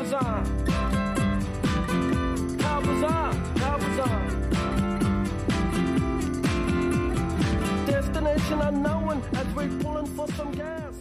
Cabazon. Cabazon, Cabazon. Destination unknown as we're pulling for some gas.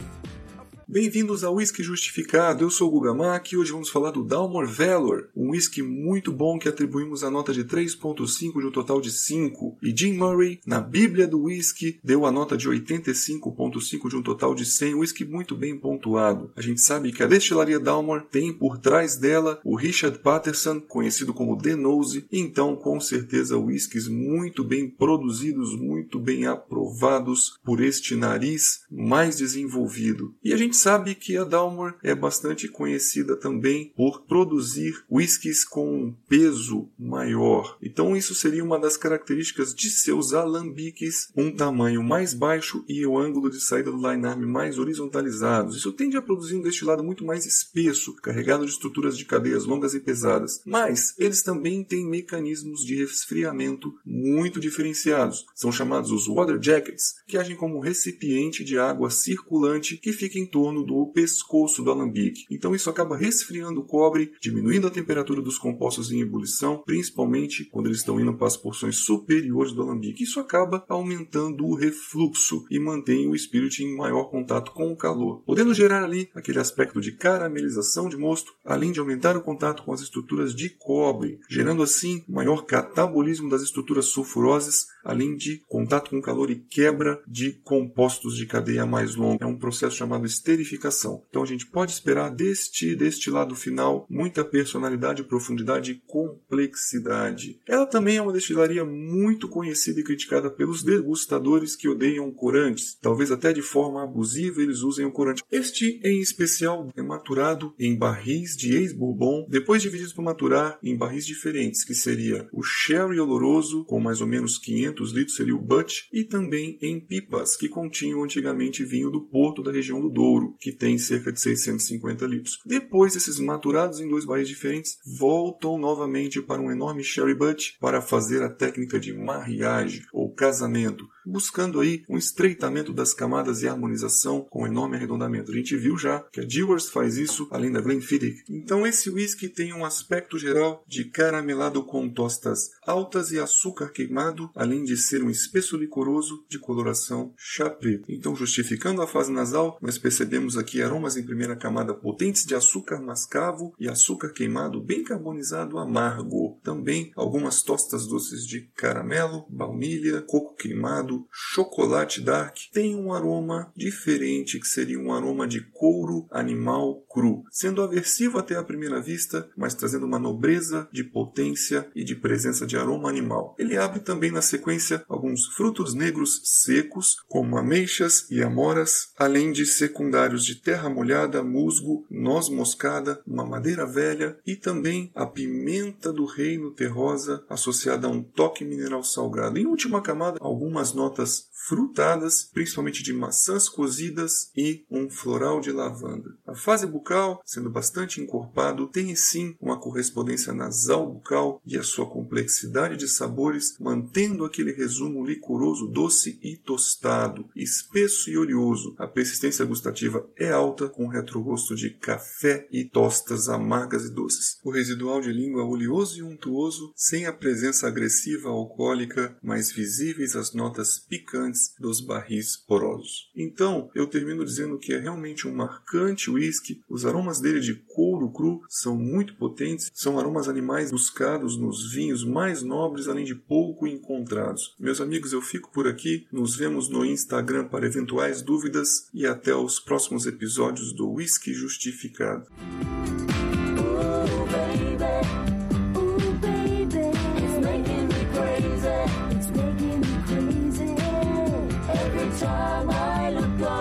Bem-vindos ao Whisky Justificado, eu sou o Guga Mack e hoje vamos falar do Dalmor Valor, um whisky muito bom que atribuímos a nota de 3.5 de um total de 5. E Jim Murray, na Bíblia do Whisky, deu a nota de 85.5 de um total de 100, um whisky muito bem pontuado. A gente sabe que a destilaria Dalmor tem por trás dela o Richard Patterson, conhecido como The Nose, então com certeza whiskies muito bem produzidos, muito bem aprovados por este nariz mais desenvolvido. E a gente sabe que a Dalmor é bastante conhecida também por produzir whiskies com um peso maior. Então isso seria uma das características de seus alambiques, um tamanho mais baixo e o ângulo de saída do line-arm mais horizontalizados. Isso tende a produzir um destilado muito mais espesso, carregado de estruturas de cadeias longas e pesadas. Mas eles também têm mecanismos de resfriamento muito diferenciados. São chamados os water jackets, que agem como recipiente de água circulante que fica em torno torno do pescoço do alambique. Então isso acaba resfriando o cobre, diminuindo a temperatura dos compostos em ebulição, principalmente quando eles estão indo para as porções superiores do alambique. Isso acaba aumentando o refluxo e mantém o espírito em maior contato com o calor, podendo gerar ali aquele aspecto de caramelização de mosto, além de aumentar o contato com as estruturas de cobre, gerando assim maior catabolismo das estruturas sulfurosas, além de contato com calor e quebra de compostos de cadeia mais longa. É um processo chamado esterificação. Então a gente pode esperar deste, deste lado final muita personalidade, profundidade e complexidade. Ela também é uma destilaria muito conhecida e criticada pelos degustadores que odeiam corantes. Talvez até de forma abusiva eles usem o corante. Este, em especial, é maturado em barris de ex-bourbon, depois divididos para maturar em barris diferentes, que seria o sherry oloroso, com mais ou menos 500 litros, seria o Butch, e também em pipas, que continham antigamente vinho do Porto da região do Douro que tem cerca de 650 litros. Depois, esses maturados em dois barris diferentes voltam novamente para um enorme sherry butt para fazer a técnica de mariage ou casamento, buscando aí um estreitamento das camadas e harmonização com enorme arredondamento. A gente viu já que a Dewars faz isso, além da Glenfiddich. Então esse whisky tem um aspecto geral de caramelado com tostas altas e açúcar queimado, além de ser um espesso licoroso de coloração preto. Então, justificando a fase nasal, nós percebemos aqui aromas em primeira camada potentes de açúcar mascavo e açúcar queimado bem carbonizado amargo. Também algumas tostas doces de caramelo, baunilha, coco queimado, chocolate dark tem um aroma diferente, que seria um aroma de couro animal cru, sendo aversivo até à primeira vista, mas trazendo uma nobreza de potência e de presença de aroma animal. Ele abre também na sequência alguns frutos negros secos, como ameixas e amoras, além de secundários de terra molhada, musgo, noz moscada, uma madeira velha e também a pimenta do reino terrosa associada a um toque mineral salgado. Em última camada, algumas notas frutadas, principalmente de maçãs cozidas e um floral de lavanda. A fase bucal, sendo bastante encorpado, tem sim uma correspondência nasal bucal e a sua complexidade de sabores, mantendo aquele resumo licoroso, doce e tostado, espesso e oleoso. A persistência gustativa é alta, com retrogosto de café e tostas amargas e doces. O residual de língua oleoso e untuoso, sem a presença agressiva alcoólica, mais visíveis as notas picantes dos barris porosos. Então, eu termino dizendo que é realmente um marcante whisky. Os aromas dele de couro cru são muito potentes, são aromas animais buscados nos vinhos mais nobres, além de pouco encontrados. Meus amigos, eu fico por aqui. Nos vemos no Instagram para eventuais dúvidas e até os próximos episódios do Whisky Justificado.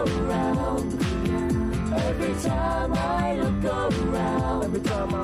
Around, every time I look around, every time I